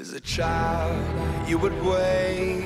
As a child, you would wait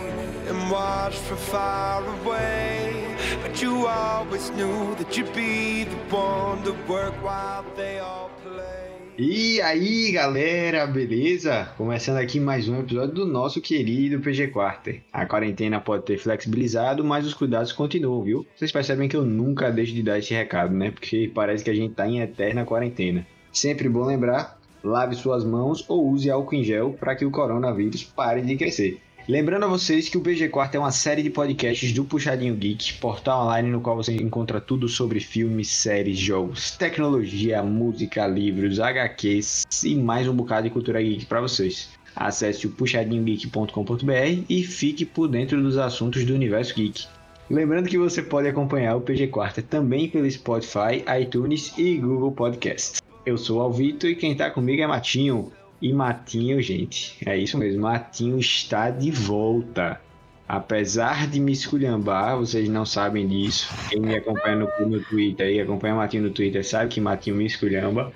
and watch from far away. But you always knew that you'd be the one to work while they all play. E aí, galera, beleza? Começando aqui mais um episódio do nosso querido PG Quarter. A quarentena pode ter flexibilizado, mas os cuidados continuam, viu? Vocês percebem que eu nunca deixo de dar esse recado, né? Porque parece que a gente tá em eterna quarentena. Sempre bom lembrar, lave suas mãos ou use álcool em gel para que o coronavírus pare de crescer. Lembrando a vocês que o PG Quarto é uma série de podcasts do Puxadinho Geek, portal online no qual você encontra tudo sobre filmes, séries, jogos, tecnologia, música, livros, HQs e mais um bocado de cultura geek para vocês. Acesse o puxadinhogeek.com.br e fique por dentro dos assuntos do universo geek. Lembrando que você pode acompanhar o PG Quarta também pelo Spotify, iTunes e Google Podcasts. Eu sou o Alvito e quem tá comigo é Matinho. E Matinho, gente, é isso mesmo, Matinho está de volta. Apesar de me esculhambar, vocês não sabem disso. Quem me acompanha no, no Twitter e acompanha o Matinho no Twitter sabe que Matinho me esculhamba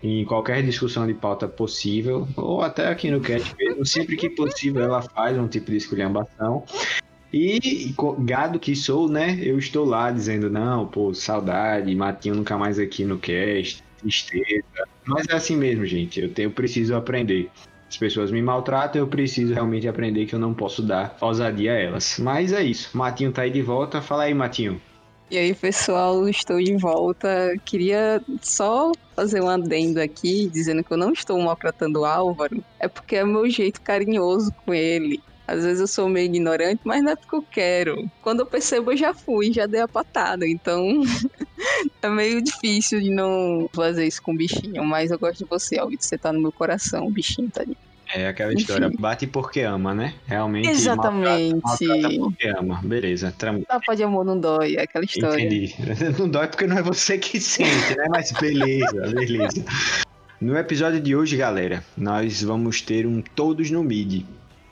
em qualquer discussão de pauta possível, ou até aqui no cast mesmo, sempre que possível ela faz um tipo de esculhambação. E gado que sou, né? Eu estou lá dizendo, não, pô, saudade, Matinho nunca mais aqui no cast tristeza. Mas é assim mesmo, gente. Eu tenho, preciso aprender. As pessoas me maltratam, eu preciso realmente aprender que eu não posso dar ousadia a elas. Mas é isso. Matinho tá aí de volta. Fala aí, Matinho. E aí, pessoal, estou de volta. Queria só fazer um adendo aqui, dizendo que eu não estou maltratando o Álvaro. É porque é meu jeito carinhoso com ele. Às vezes eu sou meio ignorante, mas não é porque eu quero. Quando eu percebo, eu já fui, já dei a patada. Então, é meio difícil de não fazer isso com o bichinho. Mas eu gosto de você, Alvito. Você tá no meu coração, o bichinho tá ali. É aquela história, Enfim. bate porque ama, né? Realmente. Exatamente. Maltrata, maltrata porque ama. Beleza. Tram... Tapa de amor não dói, é aquela história. Entendi. Não dói porque não é você que sente, né? Mas beleza, beleza. No episódio de hoje, galera, nós vamos ter um Todos no Mid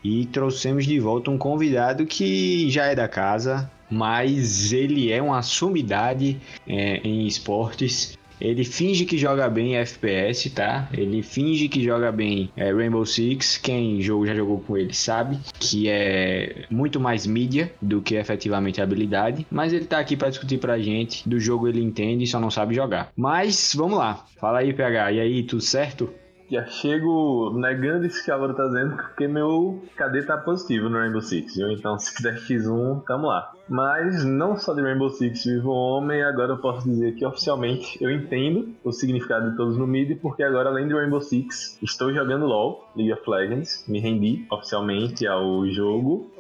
e trouxemos de volta um convidado que já é da casa, mas ele é uma sumidade é, em esportes. Ele finge que joga bem FPS, tá? Ele finge que joga bem é, Rainbow Six. Quem jogo, já jogou com ele sabe que é muito mais mídia do que efetivamente habilidade. Mas ele tá aqui para discutir pra gente. Do jogo ele entende, só não sabe jogar. Mas vamos lá. Fala aí, PH. E aí, tudo certo? Já chego negando isso que a Álvaro tá dizendo, porque meu KD tá positivo no Rainbow Six, viu? Então, se quiser X1, tamo lá. Mas não só de Rainbow Six vivo homem, agora eu posso dizer que oficialmente eu entendo o significado de todos no mid, porque agora, além de Rainbow Six, estou jogando LoL, League of Legends, me rendi oficialmente ao jogo.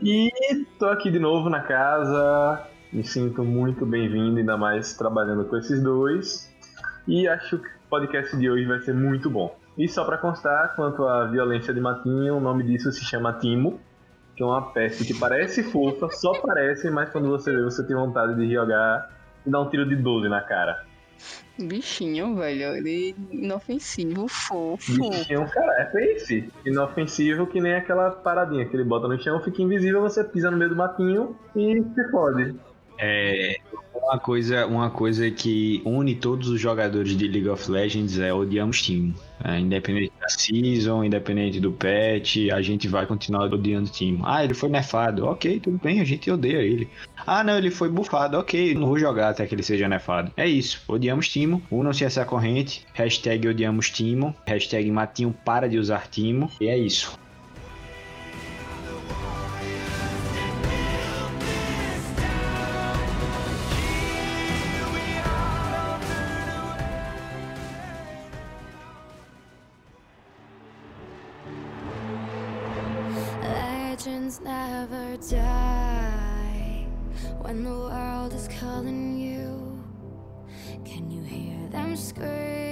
E tô aqui de novo na casa, me sinto muito bem-vindo, ainda mais trabalhando com esses dois. E acho que podcast de hoje vai ser muito bom. E só para constar, quanto à violência de Matinho, o nome disso se chama Timo, que é uma peste que parece fofa, só parece, mas quando você vê, você tem vontade de jogar e dar um tiro de 12 na cara. Bichinho, velho, ele inofensivo, fofo. Bichinho, cara, é esse. Inofensivo que nem aquela paradinha que ele bota no chão, fica invisível, você pisa no meio do matinho e se fode. É, uma coisa, uma coisa que une todos os jogadores de League of Legends é odiamos time. É, independente da season, independente do patch, a gente vai continuar odiando o time. Ah, ele foi nerfado. Ok, tudo bem, a gente odeia ele. Ah, não, ele foi bufado. Ok, não vou jogar até que ele seja nerfado. É isso, odiamos Timo. Unam-se essa corrente. Hashtag odiamos Timo. Hashtag Matinho para de usar Timo. E é isso. Never die when the world is calling you. Can you hear them screaming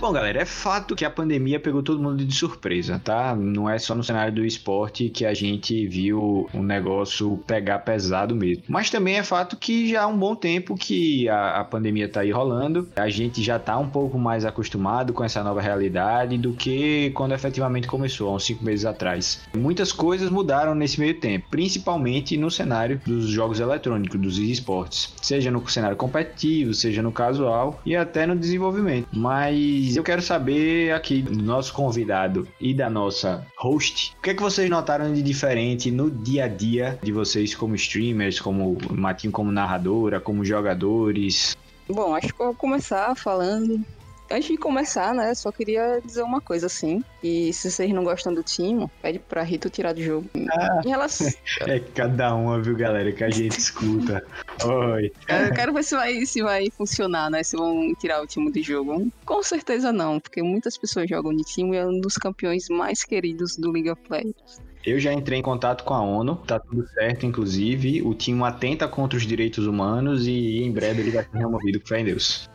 Bom, galera, é fato que a pandemia pegou todo mundo de surpresa, tá? Não é só no cenário do esporte que a gente viu um negócio pegar pesado mesmo. Mas também é fato que já há um bom tempo que a, a pandemia tá aí rolando, a gente já tá um pouco mais acostumado com essa nova realidade do que quando efetivamente começou, há uns cinco meses atrás. Muitas coisas mudaram nesse meio tempo, principalmente no cenário dos jogos eletrônicos, dos esportes, seja no cenário competitivo, seja no casual e até no desenvolvimento. Mas eu quero saber aqui do nosso convidado e da nossa host, o que é que vocês notaram de diferente no dia a dia de vocês como streamers, como Matinho como narradora, como jogadores? Bom, acho que eu vou começar falando Antes de começar, né, só queria dizer uma coisa assim. E se vocês não gostam do time, pede pra Rito tirar do jogo. Ah, em relação... É cada uma, viu, galera, que a gente escuta. Oi. Eu quero ver se vai, se vai funcionar, né? Se vão tirar o time do jogo. Com certeza não, porque muitas pessoas jogam de time e é um dos campeões mais queridos do League of Legends. Eu já entrei em contato com a ONU, tá tudo certo, inclusive. O time atenta contra os direitos humanos e em breve ele vai ser removido, fé em Deus.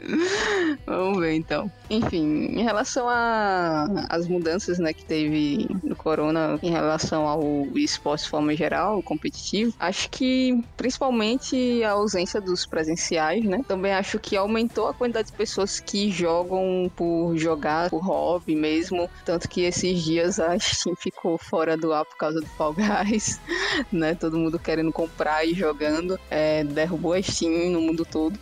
Vamos ver então. Enfim, em relação às mudanças né, que teve no Corona em relação ao esporte de forma geral, competitivo, acho que principalmente a ausência dos presenciais, né? Também acho que aumentou a quantidade de pessoas que jogam por jogar, por hobby mesmo. Tanto que esses dias a Steam ficou fora do ar por causa do Fall Guys, né? Todo mundo querendo comprar e jogando. É, derrubou a Steam no mundo todo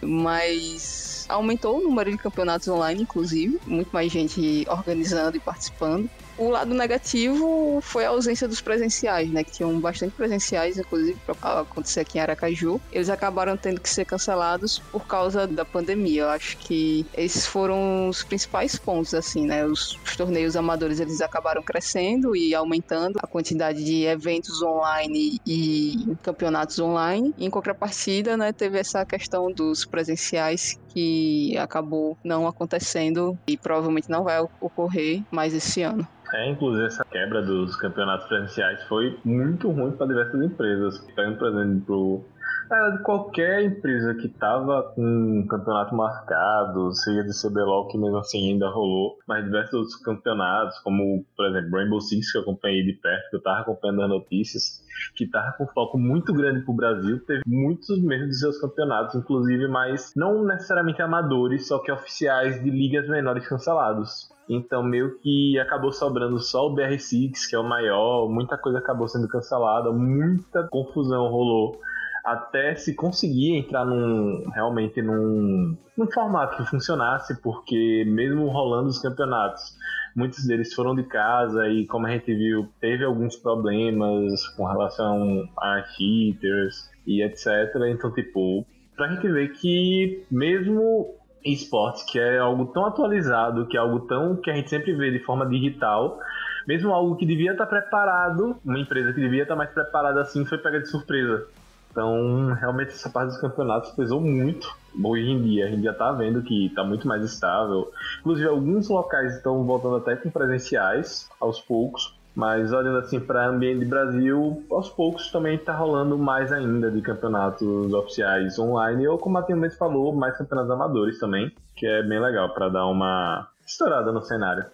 mas aumentou o número de campeonatos online, inclusive, muito mais gente organizando e participando. O lado negativo foi a ausência dos presenciais, né? Que tinham bastante presenciais, inclusive, para acontecer aqui em Aracaju. Eles acabaram tendo que ser cancelados por causa da pandemia. Eu acho que esses foram os principais pontos, assim, né? Os, os torneios amadores, eles acabaram crescendo e aumentando a quantidade de eventos online e campeonatos online. Em contrapartida, né? Teve essa questão dos presenciais que acabou não acontecendo e provavelmente não vai ocorrer mais esse ano. É, inclusive essa quebra dos campeonatos presenciais foi muito ruim para diversas empresas. Pegando, por exemplo, de qualquer empresa que tava com um campeonato marcado, seja de CBLOL, que mesmo assim ainda rolou, mas diversos outros campeonatos, como, por exemplo, Rainbow Six, que eu acompanhei de perto, que eu tava acompanhando as notícias, que tava com foco muito grande pro Brasil, teve muitos mesmo de seus campeonatos, inclusive, mas não necessariamente amadores, só que oficiais de ligas menores cancelados. Então, meio que acabou sobrando só o BR6, que é o maior, muita coisa acabou sendo cancelada, muita confusão rolou até se conseguir entrar num realmente num, num formato que funcionasse, porque mesmo rolando os campeonatos, muitos deles foram de casa e como a gente viu, teve alguns problemas com relação a cheaters e etc. Então, tipo, pra gente ver que mesmo esportes, que é algo tão atualizado, que é algo tão que a gente sempre vê de forma digital, mesmo algo que devia estar preparado, uma empresa que devia estar mais preparada assim, foi pega de surpresa. Então, realmente, essa parte dos campeonatos pesou muito. Hoje em dia, a gente já está vendo que está muito mais estável. Inclusive, alguns locais estão voltando até com presenciais, aos poucos. Mas olhando assim para ambiente de Brasil, aos poucos também está rolando mais ainda de campeonatos oficiais online, ou como a Matheus falou, mais campeonatos amadores também, que é bem legal para dar uma estourada no cenário.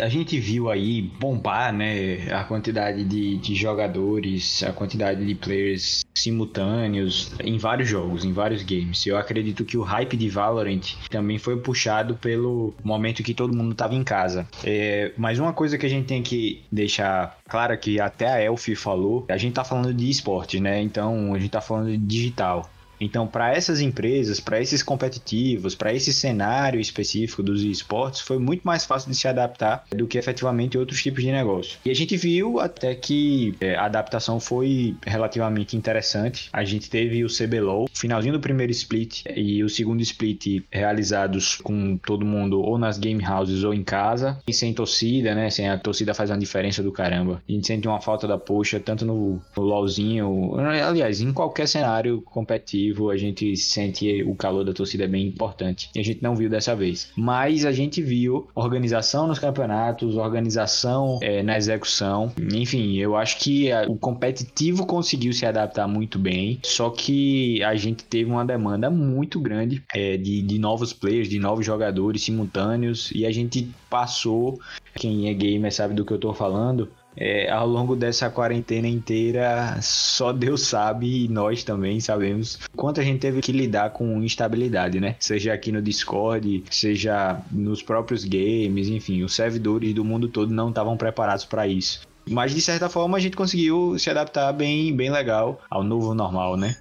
A gente viu aí bombar, né, a quantidade de, de, jogadores, a quantidade de players simultâneos em vários jogos, em vários games. Eu acredito que o hype de Valorant também foi puxado pelo momento que todo mundo estava em casa. É, mas uma coisa que a gente tem que deixar clara que até a Elfi falou, a gente tá falando de esporte, né? Então a gente tá falando de digital. Então, para essas empresas, para esses competitivos, para esse cenário específico dos esportes, foi muito mais fácil de se adaptar do que efetivamente outros tipos de negócio. E a gente viu até que é, a adaptação foi relativamente interessante. A gente teve o CBLOL, finalzinho do primeiro split e o segundo split realizados com todo mundo ou nas game houses ou em casa, e sem torcida, né? Sem a torcida faz uma diferença do caramba. A gente sente uma falta da poxa tanto no, no LoLzinho, aliás, em qualquer cenário competitivo vivo, a gente sente o calor da torcida é bem importante. E a gente não viu dessa vez. Mas a gente viu organização nos campeonatos, organização é, na execução. Enfim, eu acho que a, o competitivo conseguiu se adaptar muito bem. Só que a gente teve uma demanda muito grande é, de, de novos players, de novos jogadores simultâneos. E a gente passou. Quem é gamer sabe do que eu tô falando é, ao longo dessa quarentena inteira, só Deus sabe e nós também sabemos quanto a gente teve que lidar com instabilidade, né? Seja aqui no Discord, seja nos próprios games, enfim, os servidores do mundo todo não estavam preparados para isso. Mas de certa forma a gente conseguiu se adaptar bem, bem legal ao novo normal, né?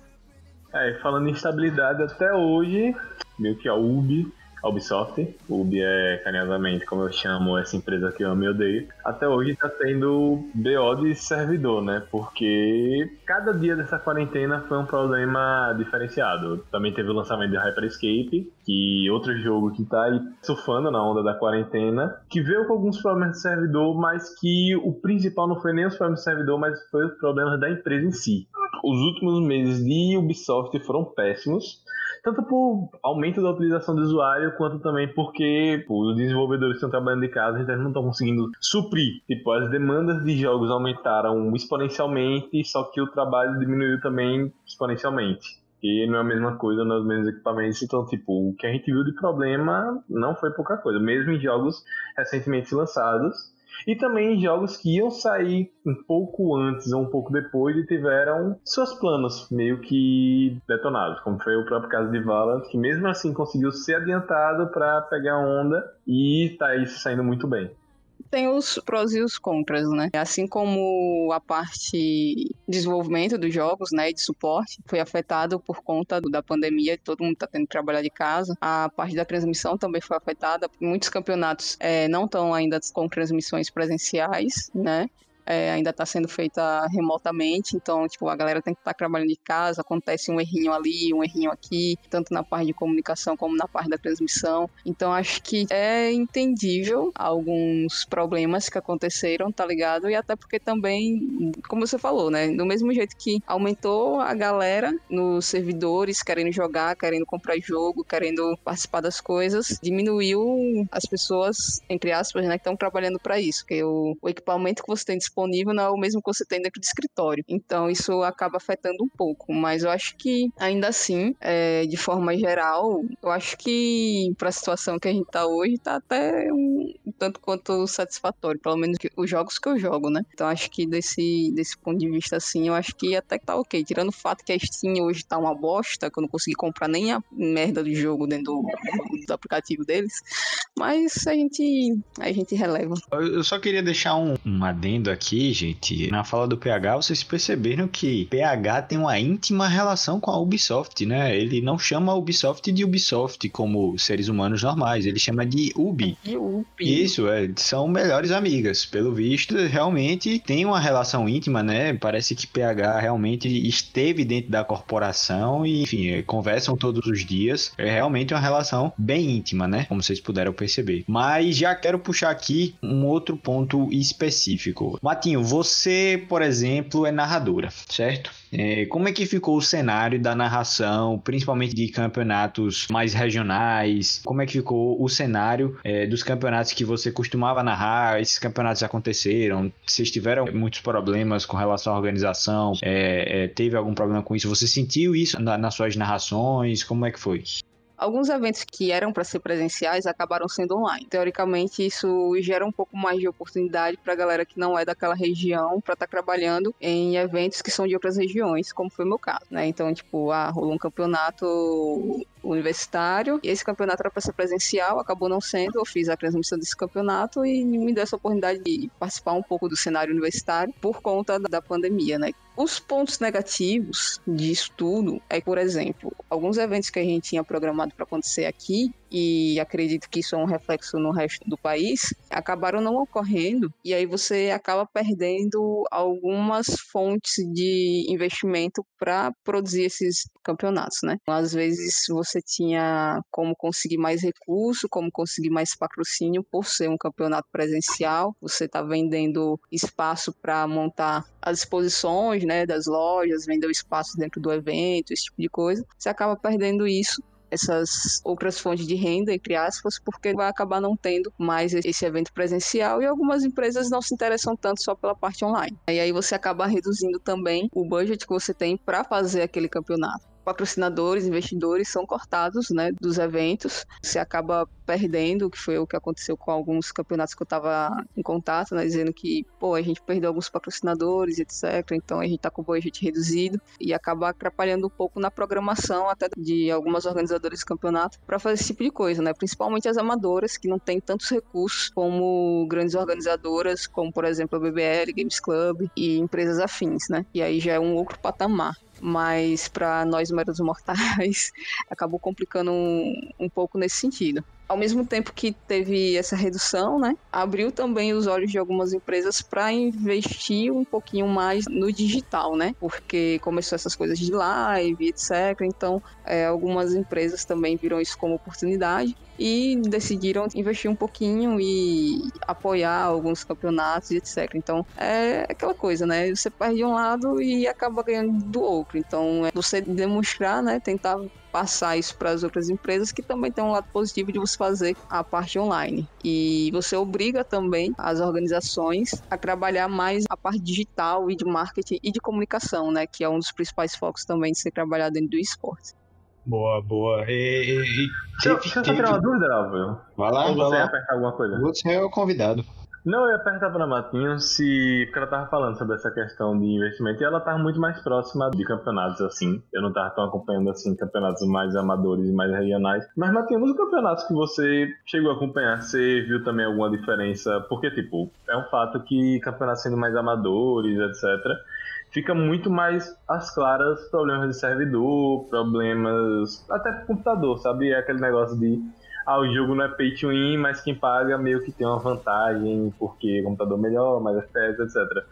É, falando em instabilidade, até hoje, meio que a UB a Ubisoft, Ubi é carinhosamente como eu chamo essa empresa que eu amo e odeio, até hoje tá tendo BO de servidor, né? Porque cada dia dessa quarentena foi um problema diferenciado. Também teve o lançamento de Hyperscape, que outro jogo que tá aí surfando na onda da quarentena, que veio com alguns problemas de servidor, mas que o principal não foi nem os problemas de servidor, mas foi os problemas da empresa em si. Os últimos meses de Ubisoft foram péssimos tanto por aumento da utilização do usuário, quanto também porque pô, os desenvolvedores estão trabalhando de casa, eles não estão conseguindo suprir. Tipo, as demandas de jogos aumentaram exponencialmente, só que o trabalho diminuiu também exponencialmente. E não é a mesma coisa nos mesmos equipamentos. Então, tipo, o que a gente viu de problema não foi pouca coisa. Mesmo em jogos recentemente lançados, e também jogos que iam sair um pouco antes ou um pouco depois e tiveram seus planos meio que detonados, como foi o próprio caso de Valorant, que mesmo assim conseguiu ser adiantado para pegar onda e tá aí saindo muito bem tem os prós e os contras, né? Assim como a parte de desenvolvimento dos jogos, né, de suporte, foi afetado por conta da pandemia, todo mundo está tendo que trabalhar de casa. A parte da transmissão também foi afetada. Muitos campeonatos é, não estão ainda com transmissões presenciais, né? É, ainda está sendo feita remotamente, então, tipo, a galera tem que estar tá trabalhando de casa, acontece um errinho ali, um errinho aqui, tanto na parte de comunicação como na parte da transmissão. Então, acho que é entendível alguns problemas que aconteceram, tá ligado? E até porque também, como você falou, né, do mesmo jeito que aumentou a galera nos servidores, querendo jogar, querendo comprar jogo, querendo participar das coisas, diminuiu as pessoas, entre aspas, né, que estão trabalhando para isso, que o, o equipamento que você tem disponível não é o mesmo que você tem dentro do escritório. Então isso acaba afetando um pouco. Mas eu acho que ainda assim, é, de forma geral, eu acho que para a situação que a gente está hoje, está até um, um tanto quanto satisfatório, pelo menos os jogos que eu jogo, né? Então acho que desse, desse ponto de vista assim, eu acho que até que tá ok. Tirando o fato que a Steam hoje tá uma bosta, que eu não consegui comprar nem a merda do jogo dentro do, do aplicativo deles. Mas a gente, a gente releva. Eu só queria deixar um, um adendo aqui aqui, gente, na fala do PH, vocês perceberam que PH tem uma íntima relação com a Ubisoft, né? Ele não chama a Ubisoft de Ubisoft como seres humanos normais, ele chama de Ubi. De Ubi. Isso, é, são melhores amigas. Pelo visto, realmente tem uma relação íntima, né? Parece que PH realmente esteve dentro da corporação e, enfim, é, conversam todos os dias. É realmente uma relação bem íntima, né? Como vocês puderam perceber. Mas já quero puxar aqui um outro ponto específico. Matinho, você, por exemplo, é narradora, certo? É, como é que ficou o cenário da narração, principalmente de campeonatos mais regionais? Como é que ficou o cenário é, dos campeonatos que você costumava narrar? Esses campeonatos aconteceram? Vocês tiveram muitos problemas com relação à organização? É, é teve algum problema com isso? Você sentiu isso na, nas suas narrações? Como é que foi? Alguns eventos que eram para ser presenciais acabaram sendo online. Teoricamente, isso gera um pouco mais de oportunidade para a galera que não é daquela região para estar tá trabalhando em eventos que são de outras regiões, como foi o meu caso, né? Então, tipo, ah, rolou um campeonato universitário e esse campeonato era para ser presencial, acabou não sendo. Eu fiz a transmissão desse campeonato e me deu essa oportunidade de participar um pouco do cenário universitário por conta da pandemia, né? Os pontos negativos disso tudo é, por exemplo, alguns eventos que a gente tinha programado para acontecer aqui e acredito que isso é um reflexo no resto do país, acabaram não ocorrendo e aí você acaba perdendo algumas fontes de investimento para produzir esses campeonatos, né? Às vezes você tinha como conseguir mais recurso, como conseguir mais patrocínio por ser um campeonato presencial, você está vendendo espaço para montar as exposições, né, das lojas, vender o espaço dentro do evento, esse tipo de coisa. Você acaba perdendo isso essas outras fontes de renda, entre aspas, porque vai acabar não tendo mais esse evento presencial e algumas empresas não se interessam tanto só pela parte online. E aí você acaba reduzindo também o budget que você tem para fazer aquele campeonato patrocinadores, investidores são cortados né, dos eventos. Você acaba perdendo, que foi o que aconteceu com alguns campeonatos que eu estava em contato, né, dizendo que, pô, a gente perdeu alguns patrocinadores, etc. Então a gente está com o budget reduzido e acaba atrapalhando um pouco na programação até de algumas organizadoras de campeonato para fazer esse tipo de coisa, né? Principalmente as amadoras que não têm tantos recursos como grandes organizadoras, como por exemplo a BBL, Games Club e empresas afins, né? E aí já é um outro patamar mas para nós meros mortais acabou complicando um, um pouco nesse sentido ao mesmo tempo que teve essa redução, né, abriu também os olhos de algumas empresas para investir um pouquinho mais no digital, né, porque começou essas coisas de live, etc. Então, é, algumas empresas também viram isso como oportunidade e decidiram investir um pouquinho e apoiar alguns campeonatos, etc. Então, é aquela coisa, né, você perde um lado e acaba ganhando do outro. Então, é você demonstrar, né, tentar passar isso para as outras empresas, que também tem um lado positivo de você fazer a parte online. E você obriga também as organizações a trabalhar mais a parte digital e de marketing e de comunicação, né? Que é um dos principais focos também de ser trabalhado dentro do esporte. Boa, boa. E, e, e deixa, deixa eu tirar uma dúvida, Álvaro. Vai lá, Ou vai você lá. apertar alguma coisa? Você é o convidado. Não, eu ia perguntar pra Matinho se. Porque ela tava falando sobre essa questão de investimento e ela tava muito mais próxima de campeonatos assim. Eu não tava tão acompanhando assim campeonatos mais amadores e mais regionais. Mas, Matinho, nos campeonatos que você chegou a acompanhar, você viu também alguma diferença? Porque, tipo, é um fato que campeonatos sendo mais amadores, etc fica muito mais às claras problemas de servidor, problemas até computador, sabe? É aquele negócio de ah, o jogo não é pay to win, mas quem paga meio que tem uma vantagem porque o computador é melhor, mais FPS, etc.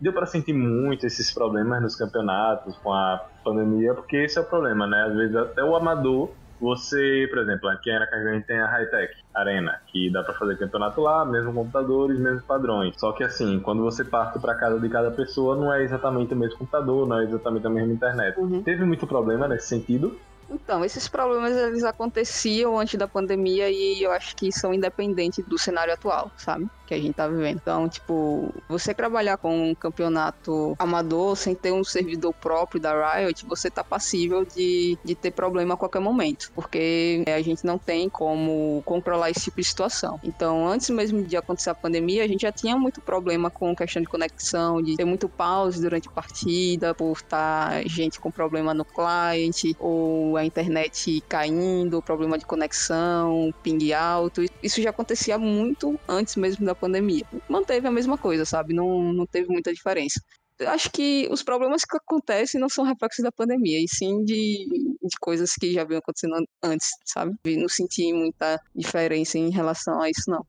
Deu para sentir muito esses problemas nos campeonatos com a pandemia, porque esse é o problema, né? Às vezes até o amador você, por exemplo, aqui na gente tem a Hightech Arena, que dá para fazer campeonato lá, mesmo computadores, mesmos padrões. Só que assim, quando você parte para casa de cada pessoa, não é exatamente o mesmo computador, não é exatamente a mesma internet. Uhum. Teve muito problema nesse sentido, Então, esses problemas eles aconteciam antes da pandemia e eu acho que são independentes do cenário atual, sabe? Que a gente tá vivendo. Então, tipo, você trabalhar com um campeonato amador sem ter um servidor próprio da Riot, você tá passível de, de ter problema a qualquer momento. Porque a gente não tem como controlar esse tipo de situação. Então, antes mesmo de acontecer a pandemia, a gente já tinha muito problema com questão de conexão, de ter muito pause durante a partida, por estar gente com problema no client, ou a internet caindo, problema de conexão, ping alto. Isso já acontecia muito antes mesmo da pandemia. Manteve a mesma coisa, sabe? Não, não teve muita diferença. Eu acho que os problemas que acontecem não são reflexos da pandemia, e sim de, de coisas que já vinham acontecendo antes, sabe? Não senti muita diferença em relação a isso, não.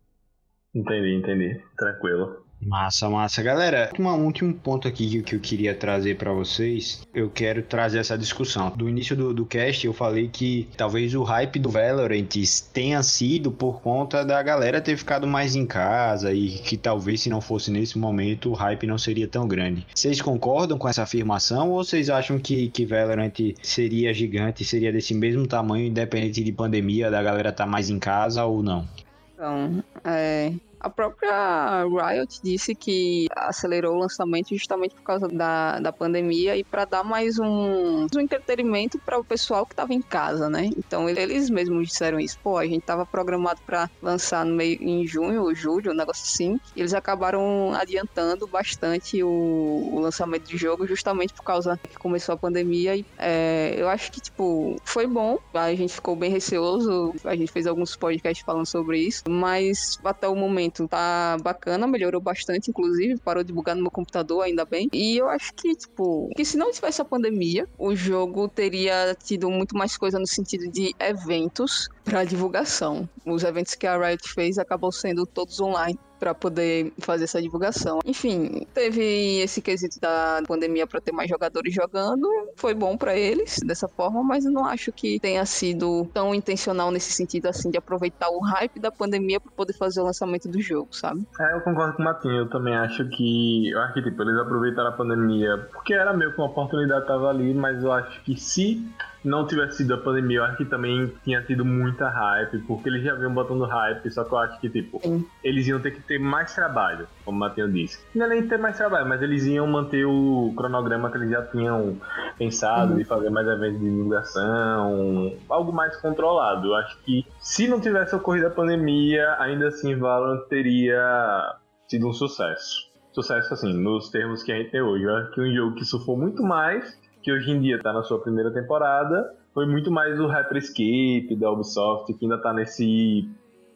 Entendi, entendi. Tranquilo. Massa, massa. Galera, um último ponto aqui que- eu queria trazer pra vocês. Eu quero trazer essa discussão. Do início do, do cast, eu falei que talvez o hype do Valorant tenha sido por conta da galera ter ficado mais em casa e que talvez se não fosse nesse momento o hype não seria tão grande. Vocês concordam com essa afirmação ou vocês acham que, que Valorant seria gigante, seria desse mesmo tamanho, independente de pandemia, da galera estar mais em casa ou não? Então, é, a própria Riot disse que acelerou o lançamento justamente por causa da, da pandemia e para dar mais um, um entretenimento para o pessoal que estava em casa, né? Então eles mesmos disseram isso. Pô, a gente estava programado para lançar no meio em junho ou julho, um negócio assim. E eles acabaram adiantando bastante o, o lançamento do jogo justamente por causa que começou a pandemia. E é, eu acho que tipo foi bom. A gente ficou bem receoso. A gente fez alguns podcasts falando sobre isso, mas até o momento tá bacana, melhorou bastante, inclusive, parou de bugar no meu computador, ainda bem. E eu acho que, tipo, que se não tivesse a pandemia, o jogo teria tido muito mais coisa no sentido de eventos para divulgação. Os eventos que a Riot fez acabam sendo todos online para poder fazer essa divulgação. Enfim, teve esse quesito da pandemia para ter mais jogadores jogando, foi bom para eles dessa forma, mas não acho que tenha sido tão intencional nesse sentido assim de aproveitar o hype da pandemia para poder fazer o lançamento do jogo, sabe? É, eu concordo com o Matinho, eu também acho que eu acho que tipo, eles aproveitaram a pandemia porque era meio que uma oportunidade tava ali, mas eu acho que se não tivesse sido a pandemia, eu acho que também tinha tido muita hype, porque eles já vinham botando hype, só que eu acho que, tipo, Sim. eles iam ter que ter mais trabalho, como o Matheus disse. Não é nem ter mais trabalho, mas eles iam manter o cronograma que eles já tinham pensado de fazer mais eventos de divulgação, algo mais controlado. Eu acho que se não tivesse ocorrido a pandemia, ainda assim Valorant teria sido um sucesso. Sucesso, assim, nos termos que a gente tem hoje. Eu acho que um jogo que surfou muito mais que hoje em dia tá na sua primeira temporada, foi muito mais o Hyperscape da Ubisoft, que ainda tá nesse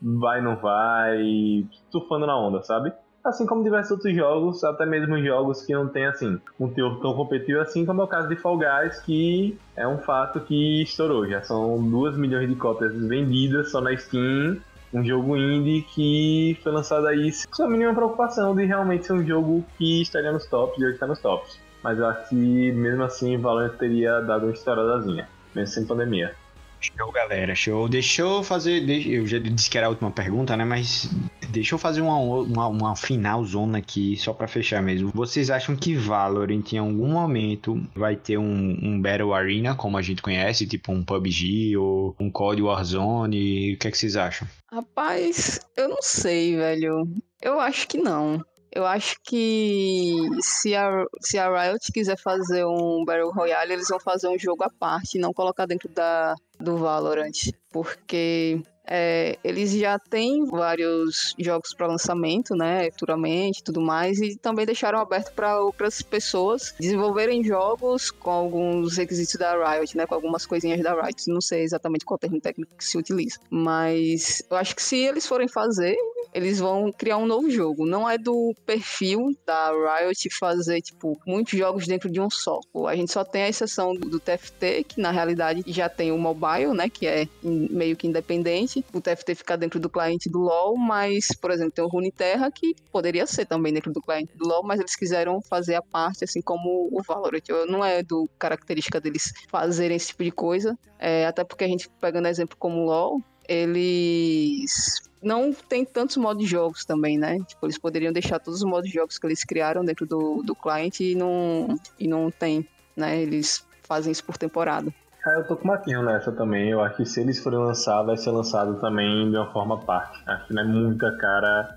vai não vai, surfando na onda, sabe? Assim como diversos outros jogos, até mesmo jogos que não tem assim um teor tão competitivo assim como é o caso de Fall Guys, que é um fato que estourou. Já são 2 milhões de cópias vendidas só na Steam. Um jogo indie que foi lançado aí sem a mínima preocupação de realmente ser um jogo que estaria nos tops e hoje está nos tops. Mas eu acho que mesmo assim Valorant teria dado uma estouradazinha, mesmo sem pandemia. Show, galera, show. Deixa eu fazer. eu já disse que era a última pergunta, né? Mas deixa eu fazer uma, uma, uma final zona aqui, só pra fechar mesmo. Vocês acham que Valorant em algum momento vai ter um, um Battle Arena, como a gente conhece, tipo um PUBG ou um COD Warzone? O que é que vocês acham? Rapaz, eu não sei, velho. Eu acho que não. Eu acho que se a, se a Riot quiser fazer um Battle Royale, eles vão fazer um jogo à parte, não colocar dentro da, do Valorant. Porque é, eles já têm vários jogos para lançamento, né? Futuramente tudo mais, e também deixaram aberto para outras pessoas desenvolverem jogos com alguns requisitos da Riot, né? Com algumas coisinhas da Riot. Não sei exatamente qual termo técnico que se utiliza. Mas eu acho que se eles forem fazer, eles vão criar um novo jogo. Não é do perfil da Riot fazer, tipo, muitos jogos dentro de um só. A gente só tem a exceção do TFT, que na realidade já tem o mobile, né? Que é meio que independente. O TFT fica dentro do cliente do LoL, mas, por exemplo, tem o Runeterra, que poderia ser também dentro do cliente do LoL, mas eles quiseram fazer a parte, assim como o Valorant. Não é do característica deles fazerem esse tipo de coisa. É, até porque a gente, pegando exemplo como o LoL, eles não tem tantos modos de jogos também, né? Tipo, eles poderiam deixar todos os modos de jogos que eles criaram dentro do, do cliente e não, e não tem, né? Eles fazem isso por temporada. Ah, eu tô com o Matinho nessa também. Eu acho que se eles forem lançar, vai ser lançado também de uma forma parte. Acho que não é muita cara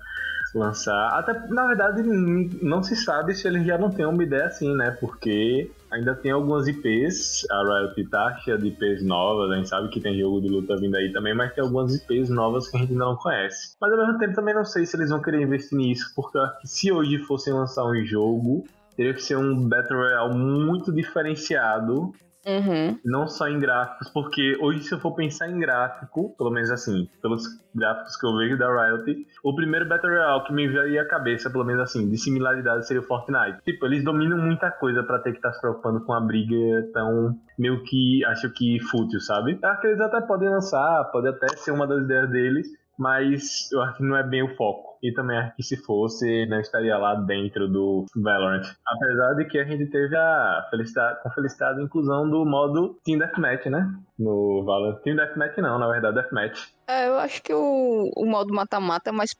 lançar. Até, na verdade, não se sabe se eles já não têm uma ideia assim, né? Porque ainda tem algumas IPs. A Riot tá cheia de IPs novas. A gente sabe que tem jogo de luta vindo aí também, mas tem algumas IPs novas que a gente não conhece. Mas ao mesmo tempo também não sei se eles vão querer investir nisso, porque se hoje fossem lançar um jogo, teria que ser um Battle Royale muito diferenciado Uhum. não só em gráficos, porque hoje se eu for pensar em gráfico, pelo menos assim, pelos gráficos que eu vejo da Riot, o primeiro Battle Royale que me veio à cabeça, pelo menos assim, de similaridade seria o Fortnite. Tipo, eles dominam muita coisa pra ter que estar se preocupando com uma briga tão meio que, acho que fútil, sabe? Acho que eles até podem lançar, pode até ser uma das ideias deles, mas eu acho que não é bem o foco. E também acho que se fosse, não estaria lá dentro do Valorant. Apesar de que a gente teve a felicidade, com felicidade a inclusão do modo Team Deathmatch, né? No Valorant. Team Deathmatch não, na verdade, Deathmatch. É, eu acho que o, o modo mata-mata é mais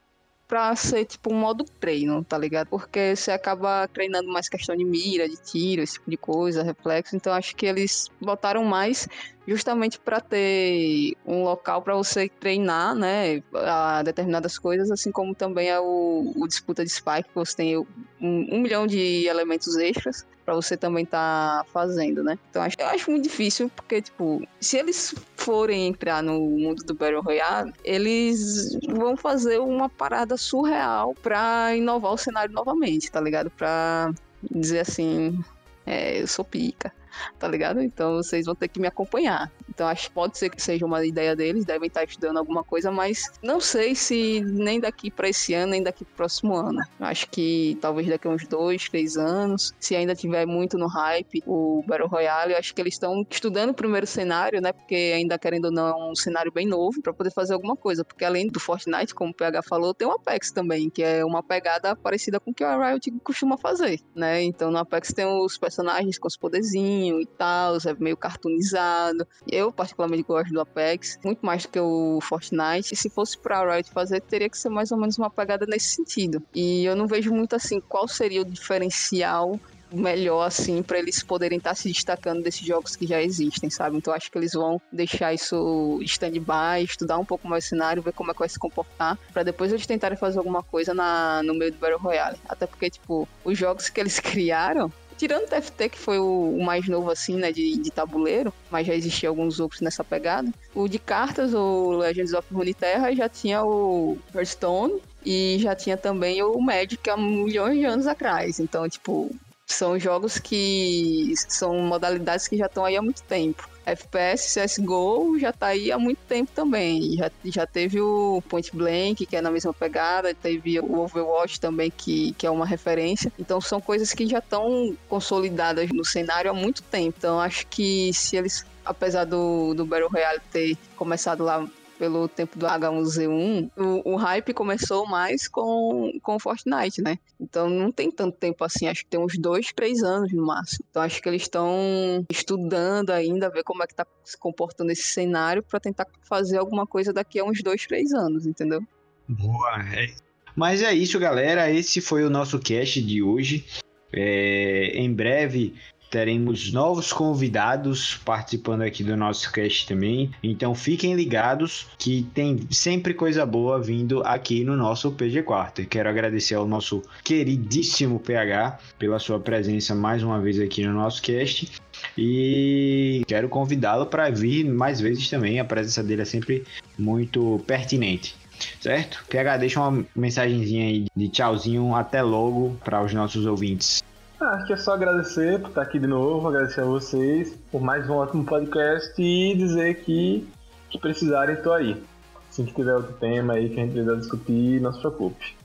pra ser tipo um modo treino, tá ligado? Porque você acaba treinando mais questão de mira, de tiro, esse tipo de coisa, reflexo. Então acho que eles botaram mais justamente para ter um local para você treinar, né, a determinadas coisas, assim como também é o, o disputa de spike, que você tem um, um milhão de elementos extras para você também estar fazendo, né? Então acho, eu acho muito difícil, porque, tipo, se eles forem entrar no mundo do Battle Royale, eles vão fazer uma parada surreal pra inovar o cenário novamente, tá ligado? Pra dizer assim, é, eu sou pica. Tá ligado? Então vocês vão ter que me acompanhar. Então acho que pode ser que seja uma ideia deles, devem estar estudando alguma coisa, mas não sei se nem daqui para esse ano, nem daqui pro próximo ano. Acho que talvez daqui a uns dois, três anos, se ainda tiver muito no hype o Battle Royale, eu acho que eles estão estudando o primeiro cenário, né? Porque ainda querendo ou não é um cenário bem novo para poder fazer alguma coisa, porque além do Fortnite, como o PH falou, tem o Apex também, que é uma pegada parecida com o que a Riot costuma fazer, né? Então no Apex tem os personagens com os poderzinhos e tal, é meio cartoonizado. Eu particularmente gosto do Apex, muito mais do que o Fortnite. E se fosse pra Riot fazer, teria que ser mais ou menos uma pegada nesse sentido. E eu não vejo muito assim qual seria o diferencial melhor assim para eles poderem estar tá se destacando desses jogos que já existem, sabe? Então acho que eles vão deixar isso stand-by, estudar um pouco mais o cenário, ver como é que vai se comportar, para depois eles tentarem fazer alguma coisa na, no meio do Battle Royale. Até porque, tipo, os jogos que eles criaram, Tirando o TFT, que foi o, mais novo, assim, né, de, de tabuleiro, mas já existia alguns outros nessa pegada. O de cartas, o Legends of Runeterra, já tinha o Hearthstone e já tinha também o Magic há milhões de anos atrás. Então, tipo, são jogos que são modalidades que já estão aí há muito tempo. FPS, CSGO já tá aí há muito tempo também. Já, já teve o Point Blank, que é na mesma pegada, teve o Overwatch também, que, que é uma referência. Então são coisas que já estão consolidadas no cenário há muito tempo. Então acho que se eles, apesar do, do Battle Royale ter começado lá pelo tempo do H1Z1, o, o hype começou mais com, com Fortnite, né? Então não tem tanto tempo assim, acho que tem uns dois, três anos no máximo. Então acho que eles estão estudando ainda, ver como é que tá se comportando esse cenário para tentar fazer alguma coisa daqui a uns dois, três anos, entendeu? Boa, é. Mas é isso, galera. Esse foi o nosso cast de hoje. É, em breve teremos novos convidados participando aqui do nosso cast também. Então fiquem ligados que tem sempre coisa boa vindo aqui no nosso PG Quarter. Quero agradecer ao nosso queridíssimo PH pela sua presença mais uma vez aqui no nosso cast. E quero convidá-lo para vir mais vezes também. A presença dele é sempre muito pertinente certo? PH, deixa uma mensagenzinha aí de tchauzinho, até logo para os nossos ouvintes. Ah, que é só agradecer por estar aqui de novo, agradecer a vocês por mais um ótimo podcast e dizer que, que precisarem, estou aí. Assim que tiver outro tema aí que a gente quiser discutir, não se preocupe.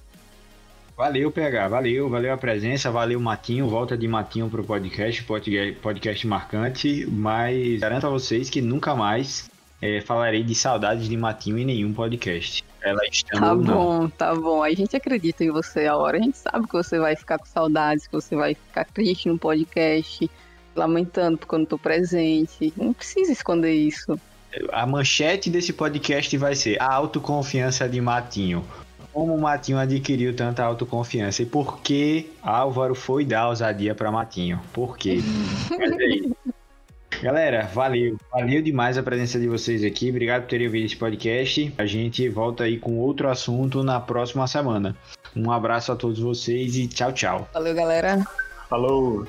Valeu, PH, valeu, valeu a presença, valeu Matinho, volta de Matinho pro podcast, podcast marcante, mas garanto a vocês que nunca mais é, falarei de saudades de Matinho em nenhum podcast. Ela estando Tá bom, tá bom. A gente acredita em você a hora. A gente sabe que você vai ficar com saudades, que você vai ficar triste no podcast, lamentando porque eu não tô presente. Não precisa esconder isso. A manchete desse podcast vai ser a autoconfiança de Matinho. Como o Matinho adquiriu tanta autoconfiança e por que Álvaro foi dar ousadia para Matinho? Por quê? Mas é isso. Galera, valeu. Valeu demais a presença de vocês aqui. Obrigado por terem ouvido esse podcast. A gente volta aí com outro assunto na próxima semana. Um abraço a todos vocês e tchau, tchau. Valeu, galera. Falou!